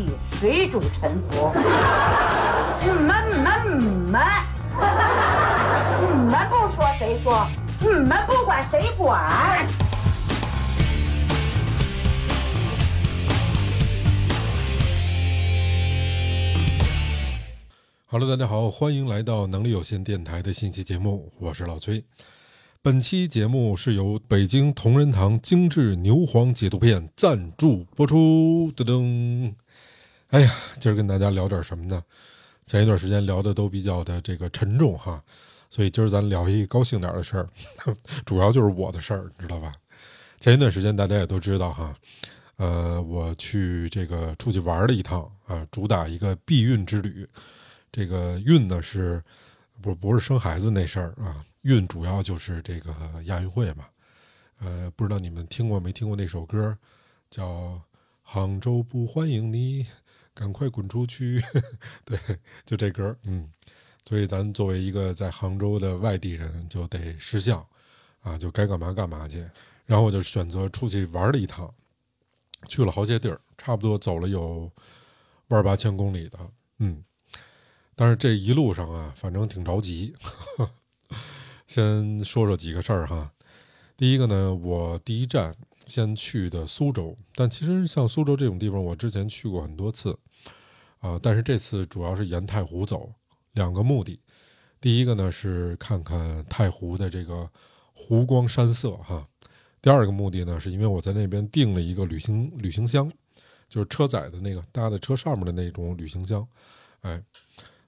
体水主沉浮。你们你们你们，你们不说谁说？你们不管谁管？Hello，大家好，欢迎来到能力有限电台的新期节目，我是老崔。本期节目是由北京同仁堂精致牛黄解毒片赞助播出。噔噔，哎呀，今儿跟大家聊点什么呢？前一段时间聊的都比较的这个沉重哈，所以今儿咱聊一高兴点的事儿，主要就是我的事儿，知道吧？前一段时间大家也都知道哈，呃，我去这个出去玩了一趟啊，主打一个避孕之旅。这个孕呢是，不不是生孩子那事儿啊？孕主要就是这个亚运会嘛。呃，不知道你们听过没听过那首歌，叫《杭州不欢迎你，赶快滚出去》。对，就这歌。嗯，所以咱作为一个在杭州的外地人，就得识相啊，就该干嘛干嘛去。然后我就选择出去玩了一趟，去了好些地儿，差不多走了有万八千公里的。嗯。但是这一路上啊，反正挺着急。先说说几个事儿哈。第一个呢，我第一站先去的苏州，但其实像苏州这种地方，我之前去过很多次啊。但是这次主要是沿太湖走，两个目的。第一个呢是看看太湖的这个湖光山色哈。第二个目的呢，是因为我在那边订了一个旅行旅行箱，就是车载的那个搭在车上面的那种旅行箱，哎。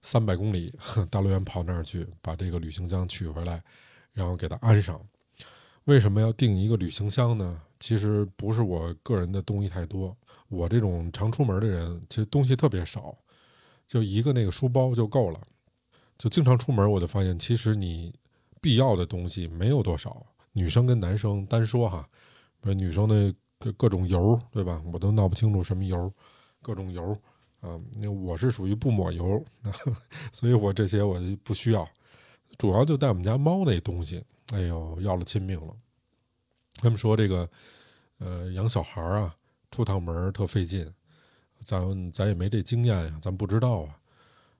三百公里 大老远跑那儿去，把这个旅行箱取回来，然后给它安上。为什么要订一个旅行箱呢？其实不是我个人的东西太多，我这种常出门的人，其实东西特别少，就一个那个书包就够了。就经常出门，我就发现，其实你必要的东西没有多少。女生跟男生单说哈，女生的各各种油，对吧？我都闹不清楚什么油，各种油。啊，那我是属于不抹油，所以我这些我就不需要，主要就带我们家猫那东西。哎呦，要了亲命了！他们说这个，呃，养小孩啊，出趟门特费劲，咱咱也没这经验呀，咱不知道啊。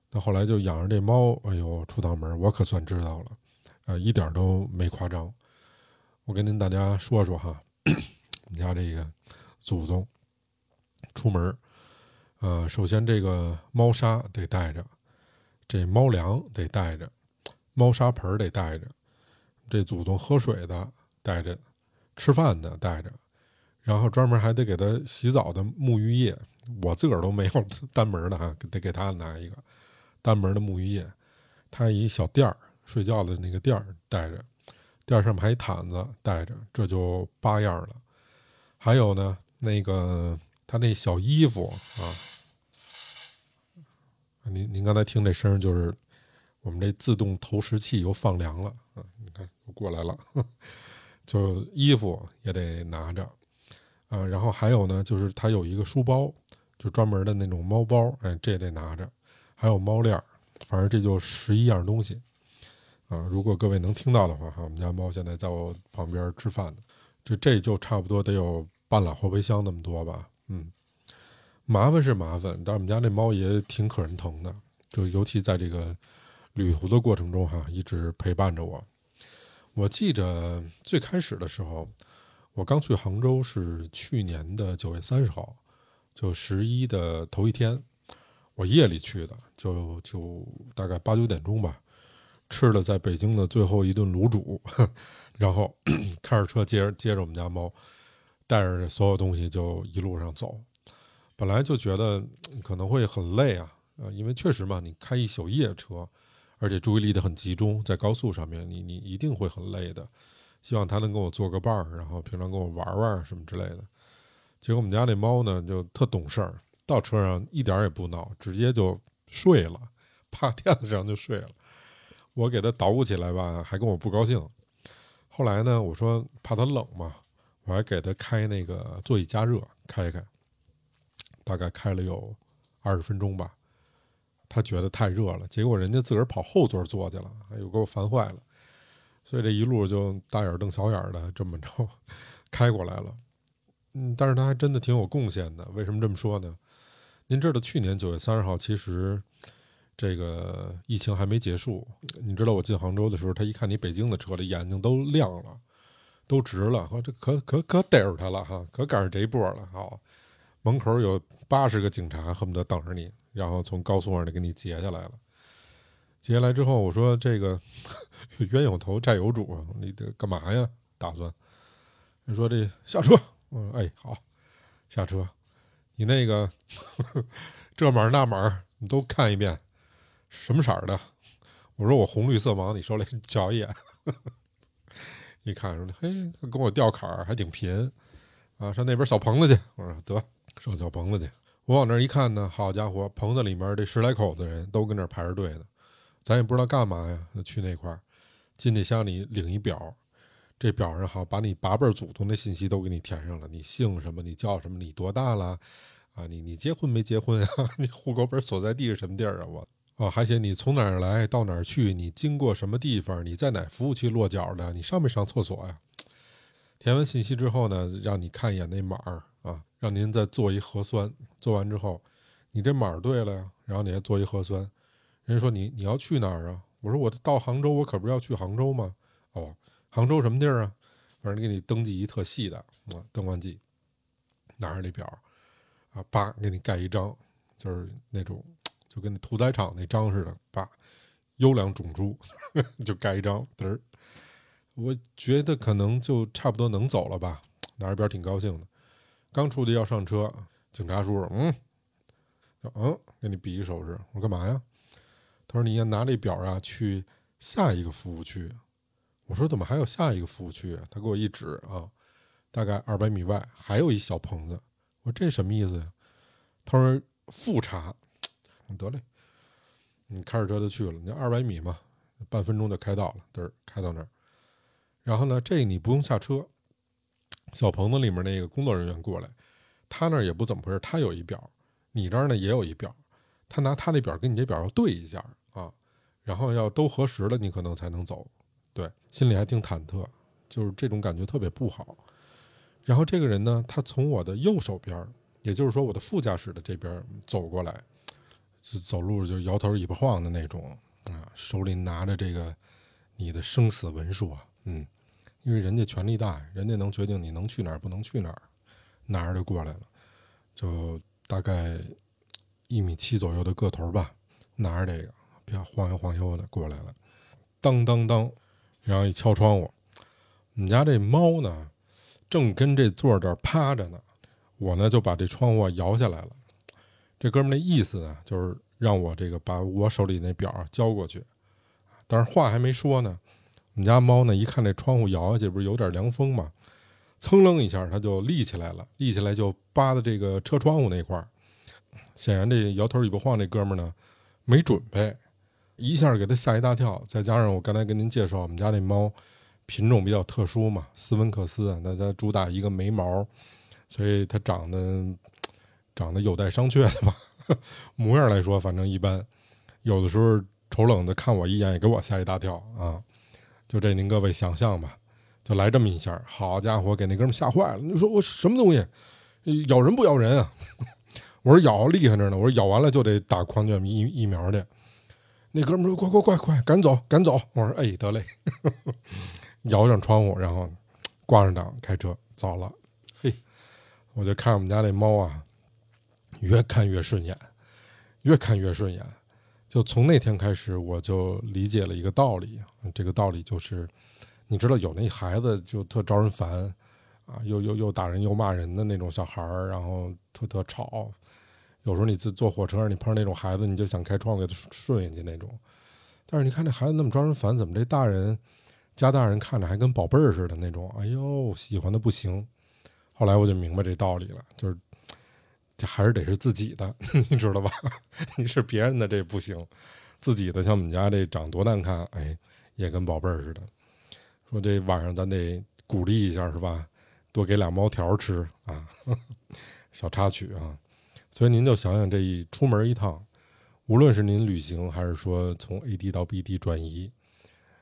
那后来就养着这猫，哎呦，出趟门我可算知道了，呃，一点都没夸张。我跟您大家说说哈，我们家这个祖宗出门。呃，首先这个猫砂得带着，这猫粮得带着，猫砂盆得带着，这祖宗喝水的带着，吃饭的带着，然后专门还得给他洗澡的沐浴液，我自个儿都没有单门的哈，得给他拿一个单门的沐浴液。他一小垫儿睡觉的那个垫儿带着，垫儿上面还一毯子带着，这就八样了。还有呢，那个他那小衣服啊。您您刚才听这声，就是我们这自动投食器又放凉了啊！你看又过来了，就衣服也得拿着啊。然后还有呢，就是它有一个书包，就专门的那种猫包，哎，这也得拿着。还有猫链儿，反正这就十一样东西啊。如果各位能听到的话，哈，我们家猫现在在我旁边吃饭呢，这这就差不多得有半拉后备箱那么多吧，嗯。麻烦是麻烦，但我们家那猫也挺可人疼的，就尤其在这个旅途的过程中哈，一直陪伴着我。我记着最开始的时候，我刚去杭州是去年的九月三十号，就十一的头一天，我夜里去的，就就大概八九点钟吧，吃了在北京的最后一顿卤煮，然后 开着车接着接着我们家猫，带着所有东西就一路上走。本来就觉得可能会很累啊，呃，因为确实嘛，你开一宿夜车，而且注意力的很集中，在高速上面，你你一定会很累的。希望它能跟我做个伴儿，然后平常跟我玩玩什么之类的。结果我们家那猫呢，就特懂事儿，到车上一点也不闹，直接就睡了，趴垫子上就睡了。我给它捣鼓起来吧，还跟我不高兴。后来呢，我说怕它冷嘛，我还给它开那个座椅加热，开开。大概开了有二十分钟吧，他觉得太热了，结果人家自个儿跑后座坐去了，哎呦给我烦坏了，所以这一路就大眼瞪小眼的这么着 开过来了。嗯，但是他还真的挺有贡献的。为什么这么说呢？您知道去年九月三十号，其实这个疫情还没结束。你知道我进杭州的时候，他一看你北京的车，这眼睛都亮了，都直了。我这可可可逮着他了哈，可赶上这一波了。好，门口有八十个警察，恨不得等着你，然后从高速上就给你截下来了。截下来之后，我说这个 冤有头债有主，你得干嘛呀？打算？你说这下车？我说哎好，下车。你那个 这码那码你都看一遍，什么色儿的？我说我红绿色盲，你手里瞧一眼。一看说嘿，跟我调坎儿还挺贫啊，上那边小棚子去。我说得上小棚子去。我往那儿一看呢，好家伙，棚子里面这十来口子人都跟那儿排着队呢。咱也不知道干嘛呀，去那块儿进去向你领一表，这表上好把你八辈祖宗的信息都给你填上了，你姓什么，你叫什么，你多大了啊？你你结婚没结婚啊？你户口本所在地是什么地儿啊？我哦还写你从哪儿来到哪儿去，你经过什么地方，你在哪服务区落脚的，你上没上厕所呀？填完信息之后呢，让你看一眼那码儿，让您再做一核酸，做完之后你这码对了呀，然后你还做一核酸。人家说你你要去哪儿啊？我说我到杭州，我可不是要去杭州吗？哦，杭州什么地儿啊？反正给你登记一特细的啊，登完记，拿着那表啊，叭给你盖一张，就是那种就跟那屠宰场那章似的，叭，优良种猪 就盖一张，嘚。我觉得可能就差不多能走了吧，拿着表挺高兴的。刚出去要上车，警察叔叔，嗯，嗯，给你比一手势，我说干嘛呀？他说：“你要拿这表啊，去下一个服务区。”我说：“怎么还有下一个服务区？”他给我一指啊，大概二百米外还有一小棚子。我说：“这什么意思呀？”他说：“复查。”得嘞，你开着车就去了。你二百米嘛，半分钟就开到了，嘚儿开到那儿。然后呢，这你不用下车，小棚子里面那个工作人员过来，他那儿也不怎么回事，他有一表，你这儿呢也有一表，他拿他那表跟你这表要对一下啊。然后要都核实了，你可能才能走。对，心里还挺忐忑，就是这种感觉特别不好。然后这个人呢，他从我的右手边，也就是说我的副驾驶的这边走过来，就走路就摇头尾巴晃的那种啊，手里拿着这个你的生死文书啊，嗯，因为人家权力大，人家能决定你能去哪儿不能去哪儿，拿着就过来了，就大概一米七左右的个头吧，拿着这个。啪，晃悠晃悠的过来了，当当当，然后一敲窗户，我们家这猫呢，正跟这座这儿趴着呢，我呢就把这窗户摇下来了。这哥们那意思呢，就是让我这个把我手里那表交过去，但是话还没说呢，我们家猫呢一看这窗户摇下去，不是有点凉风嘛，噌楞一下，它就立起来了，立起来就扒在这个车窗户那块儿。显然这摇头尾巴晃这哥们儿呢，没准备。一下给他吓一大跳，再加上我刚才跟您介绍，我们家那猫品种比较特殊嘛，斯文克斯，那它主打一个没毛，所以它长得长得有待商榷的吧。模样来说，反正一般。有的时候瞅冷的看我一眼，也给我吓一大跳啊。就这，您各位想象吧，就来这么一下，好家伙，给那哥们吓坏了。你说我什么东西？咬人不咬人啊？我说咬厉害着呢，我说咬完了就得打狂犬疫疫苗去。那哥们说：“快快快快，赶走赶走！”我说：“哎，得嘞。”摇上窗户，然后挂上档，开车走了。嘿，我就看我们家那猫啊，越看越顺眼，越看越顺眼。就从那天开始，我就理解了一个道理。这个道理就是，你知道有那孩子就特招人烦啊，又又又打人又骂人的那种小孩儿，然后特特吵。有时候你自坐火车上，你碰上那种孩子，你就想开窗给他顺下去那种。但是你看这孩子那么招人烦，怎么这大人家大人看着还跟宝贝儿似的那种？哎呦，喜欢的不行。后来我就明白这道理了，就是这还是得是自己的，你知道吧？你是别人的这不行，自己的像我们家这长多难看，哎，也跟宝贝儿似的。说这晚上咱得鼓励一下是吧？多给俩猫条吃啊，小插曲啊。所以您就想想，这一出门一趟，无论是您旅行还是说从 A 地到 B 地转移，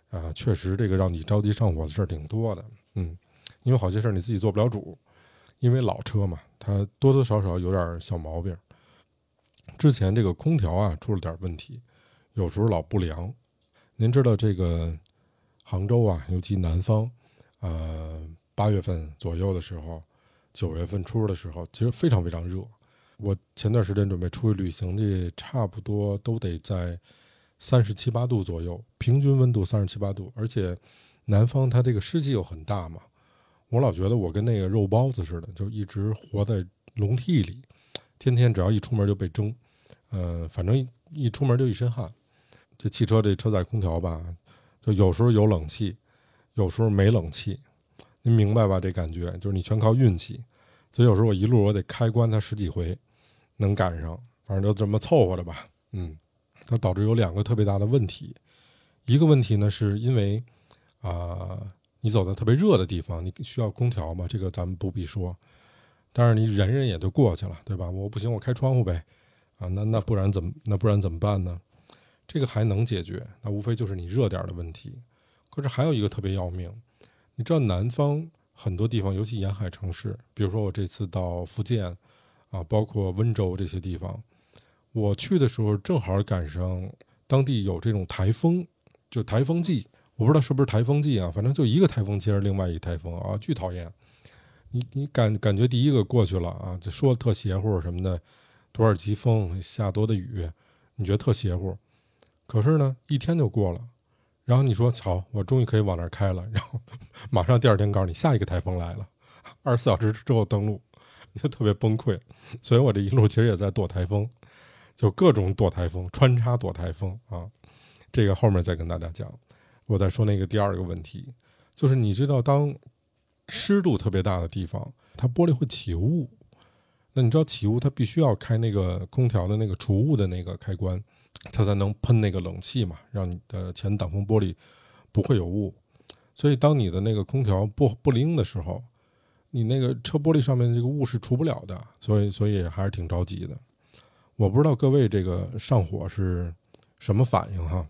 啊，确实这个让你着急上火的事儿挺多的，嗯，因为好些事儿你自己做不了主，因为老车嘛，它多多少少有点小毛病。之前这个空调啊出了点问题，有时候老不凉。您知道这个杭州啊，尤其南方，呃，八月份左右的时候，九月份初的时候，其实非常非常热。我前段时间准备出去旅行去，差不多都得在三十七八度左右，平均温度三十七八度，而且南方它这个湿气又很大嘛，我老觉得我跟那个肉包子似的，就一直活在笼屉里，天天只要一出门就被蒸，呃，反正一出门就一身汗。这汽车这车载空调吧，就有时候有冷气，有时候没冷气，您明白吧？这感觉就是你全靠运气，所以有时候我一路我得开关它十几回。能赶上，反正就这么凑合着吧。嗯，它导致有两个特别大的问题。一个问题呢，是因为啊，你走在特别热的地方，你需要空调嘛？这个咱们不必说。但是你忍忍也就过去了，对吧？我不行，我开窗户呗。啊，那那不然怎么？那不然怎么办呢？这个还能解决，那无非就是你热点的问题。可是还有一个特别要命，你知道南方很多地方，尤其沿海城市，比如说我这次到福建。啊，包括温州这些地方，我去的时候正好赶上当地有这种台风，就台风季。我不知道是不是台风季啊，反正就一个台风接着另外一台风啊，巨讨厌。你你感感觉第一个过去了啊，就说的特邪乎什么的，多少级风下多的雨，你觉得特邪乎。可是呢，一天就过了，然后你说好，我终于可以往那儿开了，然后马上第二天告诉你下一个台风来了，二十四小时之后登陆。就特别崩溃，所以我这一路其实也在躲台风，就各种躲台风，穿插躲台风啊。这个后面再跟大家讲。我再说那个第二个问题，就是你知道，当湿度特别大的地方，它玻璃会起雾。那你知道起雾，它必须要开那个空调的那个除雾的那个开关，它才能喷那个冷气嘛，让你的前挡风玻璃不会有雾。所以当你的那个空调不不灵的时候，你那个车玻璃上面这个雾是除不了的，所以所以还是挺着急的。我不知道各位这个上火是什么反应哈，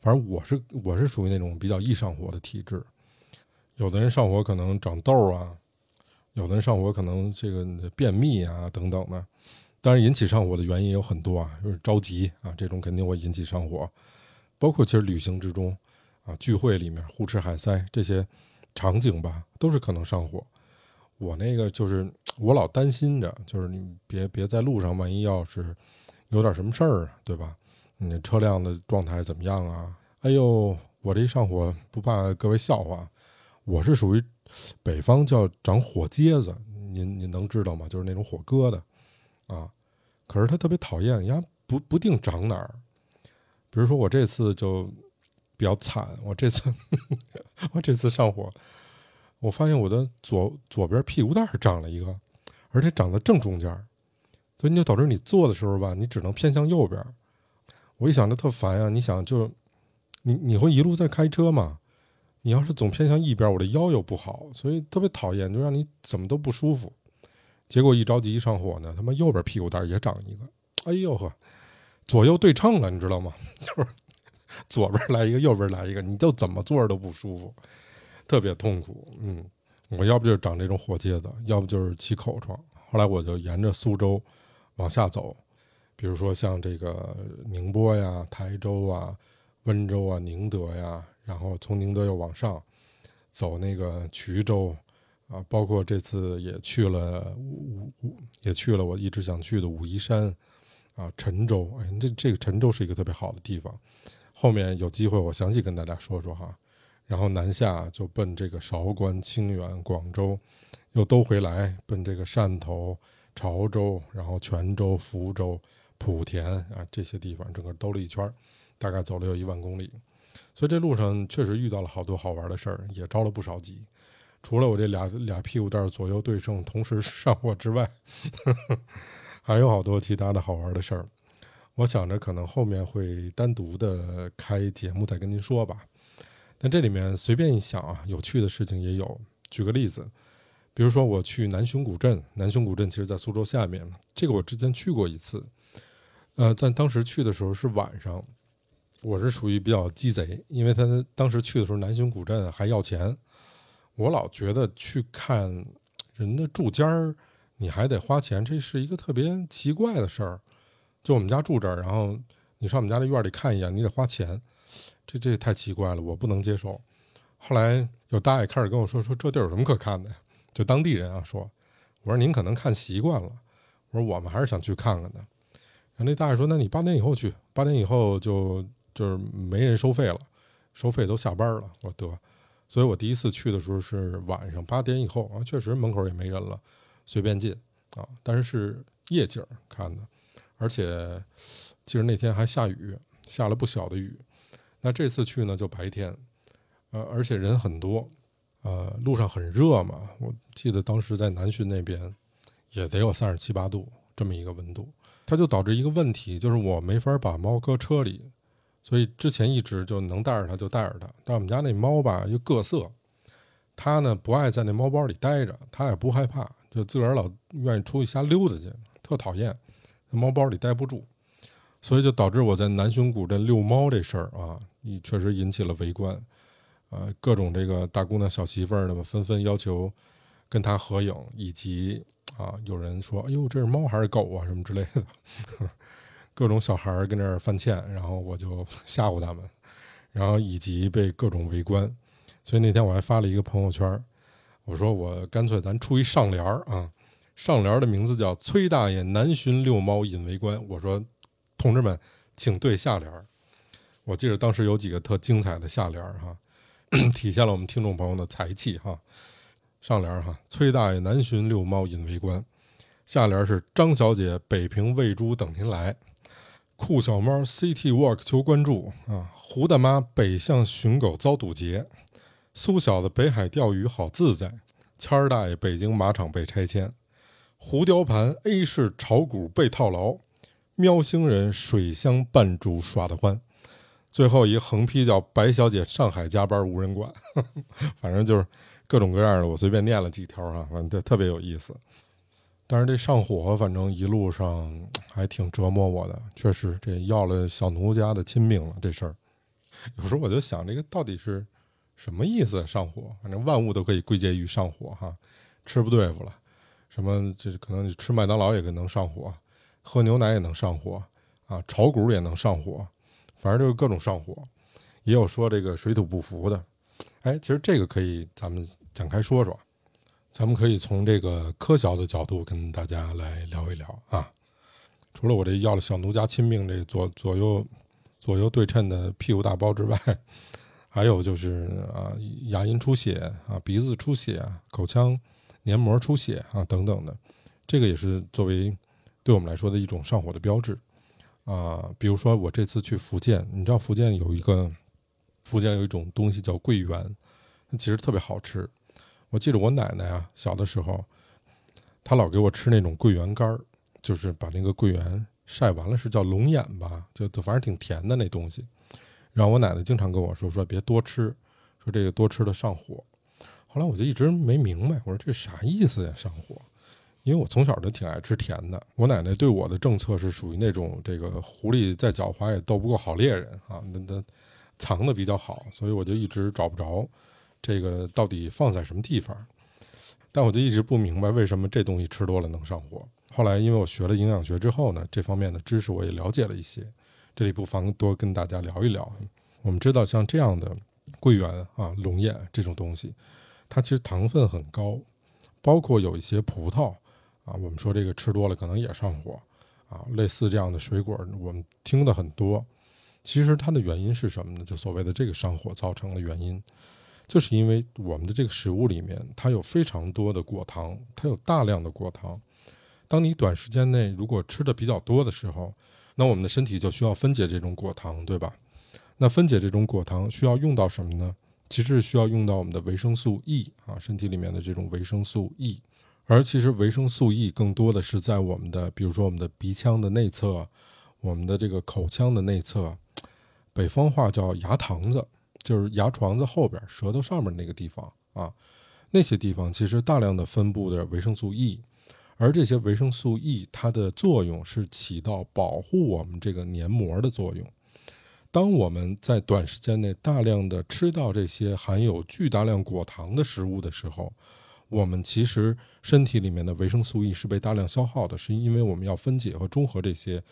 反正我是我是属于那种比较易上火的体质。有的人上火可能长痘啊，有的人上火可能这个便秘啊等等的。当然引起上火的原因有很多啊，就是着急啊，这种肯定会引起上火。包括其实旅行之中啊，聚会里面胡吃海塞这些场景吧，都是可能上火。我那个就是我老担心着，就是你别别在路上，万一要是有点什么事儿，对吧？你车辆的状态怎么样啊？哎呦，我这一上火不怕各位笑话，我是属于北方叫长火疖子，您您能知道吗？就是那种火疙瘩啊。可是他特别讨厌，呀不不定长哪儿。比如说我这次就比较惨，我这次 我这次上火。我发现我的左左边屁股蛋长了一个，而且长在正中间，所以你就导致你坐的时候吧，你只能偏向右边。我一想，着特烦呀！你想，就你你会一路在开车嘛？你要是总偏向一边，我的腰又不好，所以特别讨厌，就让你怎么都不舒服。结果一着急一上火呢，他妈右边屁股蛋也长一个，哎呦呵，左右对称了，你知道吗？就是 左边来一个，右边来一个，你就怎么坐着都不舒服。特别痛苦，嗯，我要不就是长这种火疖子，要不就是起口疮。后来我就沿着苏州往下走，比如说像这个宁波呀、台州啊、温州啊、宁德呀，然后从宁德又往上走那个衢州啊，包括这次也去了武武，也去了我一直想去的武夷山啊、陈州。哎，这这个陈州是一个特别好的地方，后面有机会我详细跟大家说说哈。然后南下就奔这个韶关、清远、广州，又都回来奔这个汕头、潮州，然后泉州、福州、莆田啊这些地方，整个兜了一圈，大概走了有一万公里。所以这路上确实遇到了好多好玩的事儿，也着了不少急。除了我这俩俩屁股蛋儿左右对称、同时上货之外，还有好多其他的好玩的事儿。我想着可能后面会单独的开节目再跟您说吧。但这里面随便一想啊，有趣的事情也有。举个例子，比如说我去南雄古镇，南雄古镇其实在苏州下面，这个我之前去过一次。呃，在当时去的时候是晚上，我是属于比较鸡贼，因为他当时去的时候南浔古镇还要钱，我老觉得去看人的住家儿，你还得花钱，这是一个特别奇怪的事儿。就我们家住这儿，然后你上我们家的院里看一眼，你得花钱，这这太奇怪了，我不能接受。后来有大爷开始跟我说说这地儿有什么可看的呀？就当地人啊说，我说您可能看习惯了，我说我们还是想去看看的。然后那大爷说，那你八点以后去，八点以后就就是没人收费了，收费都下班了。我说得，所以我第一次去的时候是晚上八点以后啊，确实门口也没人了，随便进啊，但是是夜景看的，而且其实那天还下雨，下了不小的雨。那这次去呢就白天，呃，而且人很多，呃，路上很热嘛。我记得当时在南浔那边也得有三十七八度这么一个温度，它就导致一个问题，就是我没法把猫搁车里，所以之前一直就能带着它就带着它。但我们家那猫吧又各色，它呢不爱在那猫包里待着，它也不害怕，就自个儿老愿意出去瞎溜达去，特讨厌，在猫包里待不住。所以就导致我在南浔古镇遛猫这事儿啊，也确实引起了围观，呃，各种这个大姑娘小媳妇儿们纷纷要求跟他合影，以及啊，有人说：“哎呦，这是猫还是狗啊？”什么之类的，各种小孩儿跟那儿犯欠，然后我就 吓唬他们，然后以及被各种围观。所以那天我还发了一个朋友圈，我说我干脆咱出一上联儿啊，上联的名字叫“崔大爷南巡遛猫引围观”，我说。同志们，请对下联儿。我记得当时有几个特精彩的下联儿哈，体现了我们听众朋友的才气哈。上联哈，崔大爷南巡遛猫引围观。下联是张小姐北平喂猪等您来。酷小猫 City Walk 求关注啊。胡大妈北向寻狗遭堵截。苏小子北海钓鱼好自在。谦儿大爷北京马场被拆迁。胡雕盘 A 市炒股被套牢。喵星人水乡扮猪耍得欢，最后一横批叫白小姐上海加班无人管，反正就是各种各样的，我随便念了几条啊，反正特别有意思。但是这上火，反正一路上还挺折磨我的，确实这要了小奴家的亲命了这事儿。有时候我就想，这个到底是什么意思？上火，反正万物都可以归结于上火哈，吃不对付了，什么这可能你吃麦当劳也可能上火。喝牛奶也能上火啊，炒股也能上火，反正就是各种上火。也有说这个水土不服的，哎，其实这个可以咱们展开说说。咱们可以从这个科学的角度跟大家来聊一聊啊。除了我这要了小奴家亲命这左左右左右对称的屁股大包之外，还有就是啊牙龈出血啊鼻子出血啊口腔黏膜出血啊等等的，这个也是作为。对我们来说的一种上火的标志，啊，比如说我这次去福建，你知道福建有一个，福建有一种东西叫桂圆，其实特别好吃。我记得我奶奶啊，小的时候，她老给我吃那种桂圆干儿，就是把那个桂圆晒完了，是叫龙眼吧，就反正挺甜的那东西。然后我奶奶经常跟我说说别多吃，说这个多吃了上火。后来我就一直没明白，我说这啥意思呀，上火？因为我从小就挺爱吃甜的，我奶奶对我的政策是属于那种这个狐狸再狡猾也斗不过好猎人啊，那那藏的比较好，所以我就一直找不着这个到底放在什么地方。但我就一直不明白为什么这东西吃多了能上火。后来因为我学了营养学之后呢，这方面的知识我也了解了一些，这里不妨多跟大家聊一聊。我们知道像这样的桂圆啊、龙眼这种东西，它其实糖分很高，包括有一些葡萄。啊，我们说这个吃多了可能也上火，啊，类似这样的水果，我们听的很多。其实它的原因是什么呢？就所谓的这个上火造成的原因，就是因为我们的这个食物里面它有非常多的果糖，它有大量的果糖。当你短时间内如果吃的比较多的时候，那我们的身体就需要分解这种果糖，对吧？那分解这种果糖需要用到什么呢？其实是需要用到我们的维生素 E 啊，身体里面的这种维生素 E。而其实维生素 E 更多的是在我们的，比如说我们的鼻腔的内侧，我们的这个口腔的内侧，北方话叫牙膛子，就是牙床子后边、舌头上面那个地方啊，那些地方其实大量的分布的维生素 E，而这些维生素 E 它的作用是起到保护我们这个黏膜的作用。当我们在短时间内大量的吃到这些含有巨大量果糖的食物的时候，我们其实身体里面的维生素 E 是被大量消耗的，是因为我们要分解和中和这些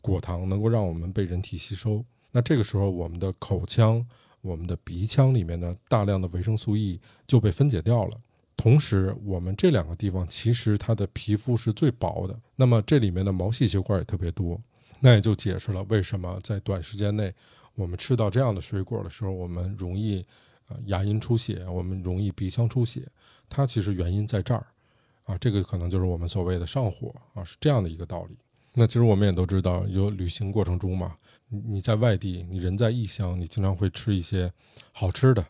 果糖能够让我们被人体吸收。那这个时候，我们的口腔、我们的鼻腔里面的大量的维生素 E 就被分解掉了。同时，我们这两个地方其实它的皮肤是最薄的，那么这里面的毛细血管也特别多，那也就解释了为什么在短时间内我们吃到这样的水果的时候，我们容易呃牙龈出血，我们容易鼻腔出血，它其实原因在这儿啊，这个可能就是我们所谓的上火啊，是这样的一个道理。那其实我们也都知道，有旅行过程中嘛，你在外地，你人在异乡，你经常会吃一些好吃的。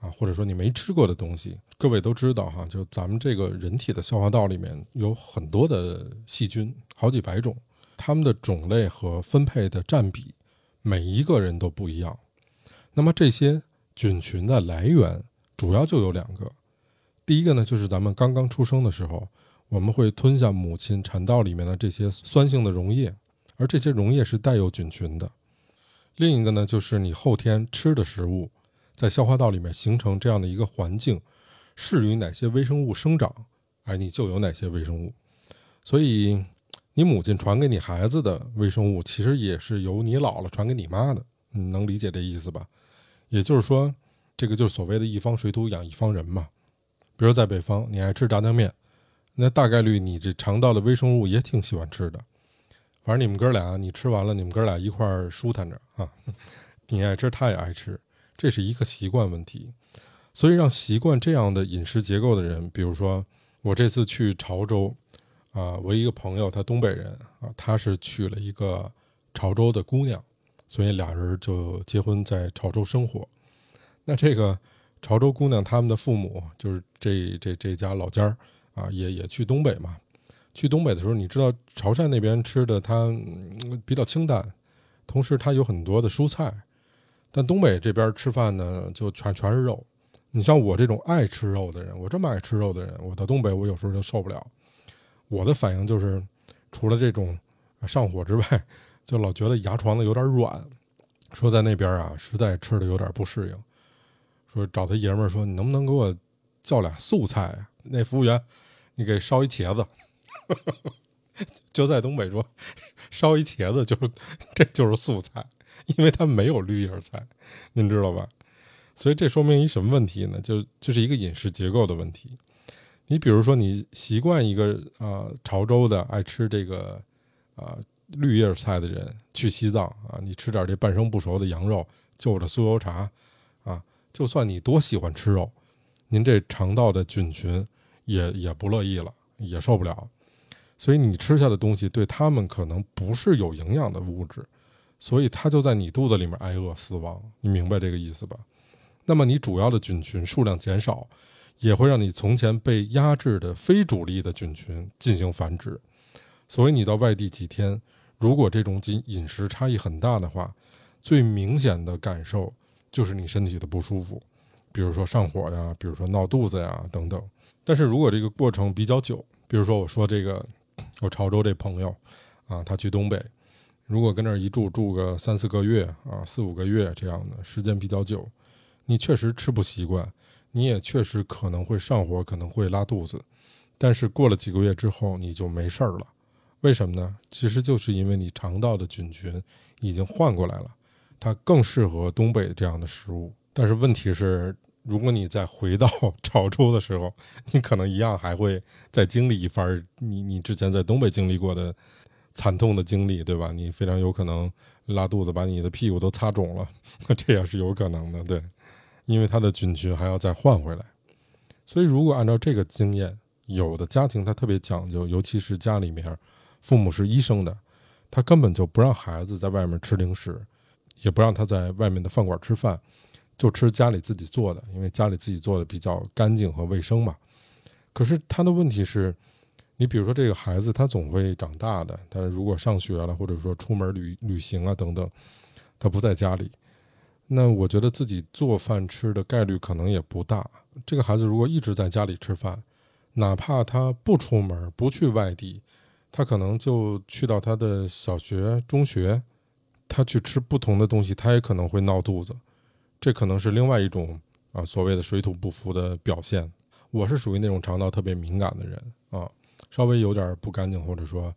啊，或者说你没吃过的东西，各位都知道哈，就咱们这个人体的消化道里面有很多的细菌，好几百种，它们的种类和分配的占比，每一个人都不一样。那么这些菌群的来源主要就有两个，第一个呢，就是咱们刚刚出生的时候，我们会吞下母亲产道里面的这些酸性的溶液，而这些溶液是带有菌群的。另一个呢，就是你后天吃的食物。在消化道里面形成这样的一个环境，适于哪些微生物生长，哎，你就有哪些微生物。所以，你母亲传给你孩子的微生物，其实也是由你姥姥传给你妈的。你能理解这意思吧？也就是说，这个就是所谓的一方水土养一方人嘛。比如在北方，你爱吃炸酱面，那大概率你这肠道的微生物也挺喜欢吃的。反正你们哥俩，你吃完了，你们哥俩一块儿舒坦着啊。你爱吃，他也爱吃。这是一个习惯问题，所以让习惯这样的饮食结构的人，比如说我这次去潮州，啊，我一个朋友他东北人啊，他是娶了一个潮州的姑娘，所以俩人就结婚在潮州生活。那这个潮州姑娘他们的父母就是这这这家老家儿啊，也也去东北嘛。去东北的时候，你知道潮汕那边吃的它比较清淡，同时它有很多的蔬菜。但东北这边吃饭呢，就全全是肉。你像我这种爱吃肉的人，我这么爱吃肉的人，我到东北我有时候就受不了。我的反应就是，除了这种上火之外，就老觉得牙床子有点软。说在那边啊，实在吃的有点不适应。说找他爷们儿说，你能不能给我叫俩素菜啊？那服务员，你给烧一茄子。就在东北说，烧一茄子就是这就是素菜。因为它没有绿叶菜，您知道吧？所以这说明一什么问题呢？就就是一个饮食结构的问题。你比如说，你习惯一个啊潮州的爱吃这个啊绿叶菜的人去西藏啊，你吃点这半生不熟的羊肉，就着酥油茶啊，就算你多喜欢吃肉，您这肠道的菌群也也不乐意了，也受不了。所以你吃下的东西对他们可能不是有营养的物质。所以它就在你肚子里面挨饿死亡，你明白这个意思吧？那么你主要的菌群数量减少，也会让你从前被压制的非主力的菌群进行繁殖。所以你到外地几天，如果这种饮饮食差异很大的话，最明显的感受就是你身体的不舒服，比如说上火呀，比如说闹肚子呀等等。但是如果这个过程比较久，比如说我说这个我潮州这朋友啊，他去东北。如果跟那儿一住住个三四个月啊，四五个月这样的时间比较久，你确实吃不习惯，你也确实可能会上火，可能会拉肚子。但是过了几个月之后，你就没事儿了。为什么呢？其实就是因为你肠道的菌群已经换过来了，它更适合东北这样的食物。但是问题是，如果你再回到 潮州的时候，你可能一样还会再经历一番你你之前在东北经历过的。惨痛的经历，对吧？你非常有可能拉肚子，把你的屁股都擦肿了，这也是有可能的，对。因为它的菌群还要再换回来，所以如果按照这个经验，有的家庭他特别讲究，尤其是家里面父母是医生的，他根本就不让孩子在外面吃零食，也不让他在外面的饭馆吃饭，就吃家里自己做的，因为家里自己做的比较干净和卫生嘛。可是他的问题是。你比如说，这个孩子他总会长大的。他如果上学了，或者说出门旅旅行啊等等，他不在家里，那我觉得自己做饭吃的概率可能也不大。这个孩子如果一直在家里吃饭，哪怕他不出门不去外地，他可能就去到他的小学、中学，他去吃不同的东西，他也可能会闹肚子。这可能是另外一种啊所谓的水土不服的表现。我是属于那种肠道特别敏感的人啊。稍微有点不干净，或者说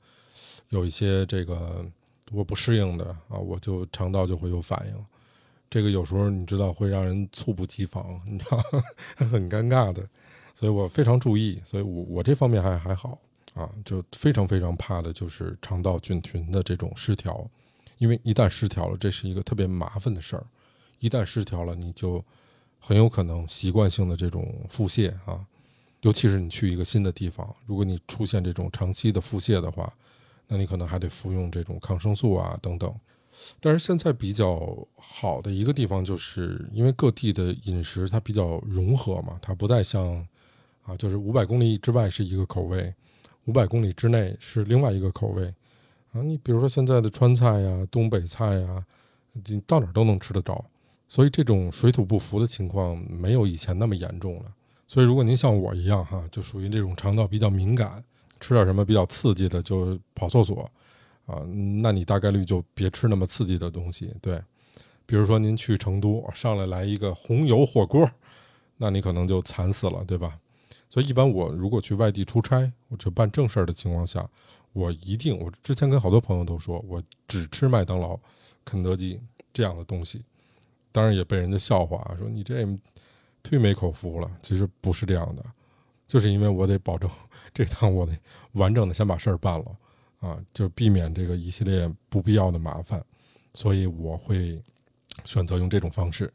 有一些这个我不适应的啊，我就肠道就会有反应。这个有时候你知道会让人猝不及防，你知道 很尴尬的，所以我非常注意。所以我我这方面还还好啊，就非常非常怕的就是肠道菌群的这种失调，因为一旦失调了，这是一个特别麻烦的事儿。一旦失调了，你就很有可能习惯性的这种腹泻啊，尤其是你去一个新的地方，如果你出现这种长期的腹泻的话。那你可能还得服用这种抗生素啊等等，但是现在比较好的一个地方，就是因为各地的饮食它比较融合嘛，它不再像啊，就是五百公里之外是一个口味，五百公里之内是另外一个口味啊。你比如说现在的川菜呀、东北菜呀，你到哪都能吃得着，所以这种水土不服的情况没有以前那么严重了。所以如果您像我一样哈，就属于这种肠道比较敏感。吃点什么比较刺激的就跑厕所，啊，那你大概率就别吃那么刺激的东西。对，比如说您去成都，上来来一个红油火锅，那你可能就惨死了，对吧？所以一般我如果去外地出差或者办正事儿的情况下，我一定，我之前跟好多朋友都说，我只吃麦当劳、肯德基这样的东西。当然也被人家笑话，说你这忒没口福了。其实不是这样的。就是因为我得保证 这趟我得完整的先把事儿办了啊，就避免这个一系列不必要的麻烦，所以我会选择用这种方式。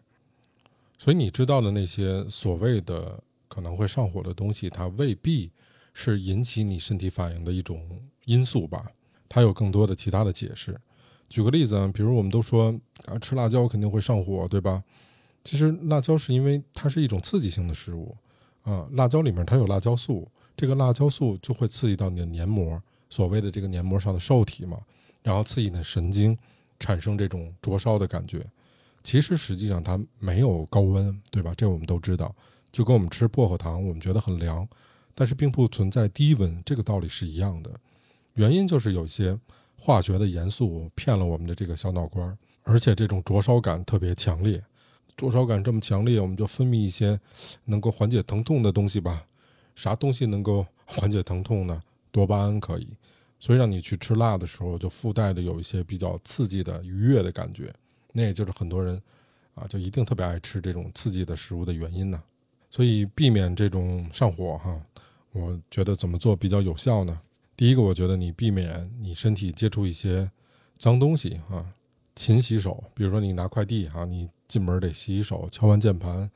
所以你知道的那些所谓的可能会上火的东西，它未必是引起你身体反应的一种因素吧？它有更多的其他的解释。举个例子啊，比如我们都说啊，吃辣椒肯定会上火，对吧？其实辣椒是因为它是一种刺激性的食物。啊，辣椒里面它有辣椒素，这个辣椒素就会刺激到你的黏膜，所谓的这个黏膜上的受体嘛，然后刺激你的神经，产生这种灼烧的感觉。其实实际上它没有高温，对吧？这我们都知道，就跟我们吃薄荷糖，我们觉得很凉，但是并不存在低温，这个道理是一样的。原因就是有些化学的元素骗了我们的这个小脑瓜，而且这种灼烧感特别强烈。灼烧感这么强烈，我们就分泌一些能够缓解疼痛的东西吧。啥东西能够缓解疼痛呢？多巴胺可以，所以让你去吃辣的时候，就附带的有一些比较刺激的、愉悦的感觉。那也就是很多人啊，就一定特别爱吃这种刺激的食物的原因呢。所以避免这种上火哈，我觉得怎么做比较有效呢？第一个，我觉得你避免你身体接触一些脏东西啊。勤洗手，比如说你拿快递啊，你进门得洗洗手，敲完键盘，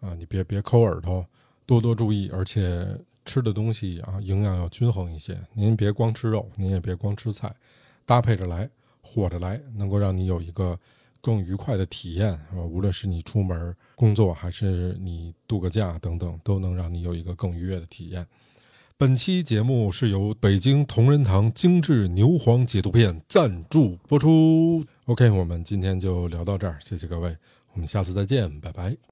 啊，你别别抠耳朵，多多注意，而且吃的东西啊，营养要均衡一些。您别光吃肉，您也别光吃菜，搭配着来，火着来，能够让你有一个更愉快的体验，啊？无论是你出门工作，还是你度个假等等，都能让你有一个更愉悦的体验。本期节目是由北京同仁堂精致牛黄解毒片赞助播出。OK，我们今天就聊到这儿，谢谢各位，我们下次再见，拜拜。